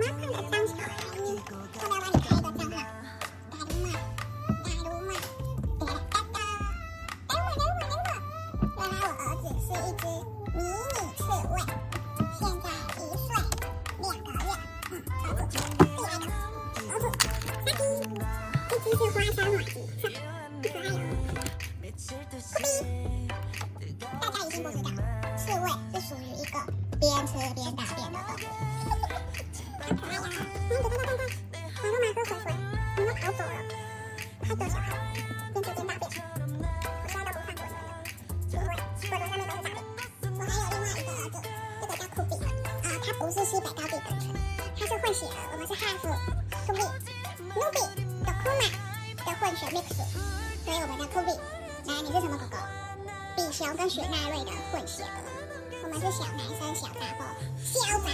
大鲁马，大鲁马，哒哒哒哒，等我，等我，等我。原来我儿子是一只迷你刺猬，现在一岁两个月。嗯，儿子，第二个，儿子，沙皮，一只是花山马吉，哈，可爱哟。大家一定不知道，刺猬是属于一个边吃边大便的动物。太逗小孩，边吃边大便，我现在都不放过你们了。刺猬，耳朵上面都是大便。我还有另外一个儿子，这个叫酷比，啊，他不是西北高地等犬，他是混血儿，我们是哈夫酷比，努比的库玛的混血 mix，所以我们叫酷比。来，你是什么狗狗？比熊跟雪纳瑞的混血儿，我们是小男生小杂货，小杂货。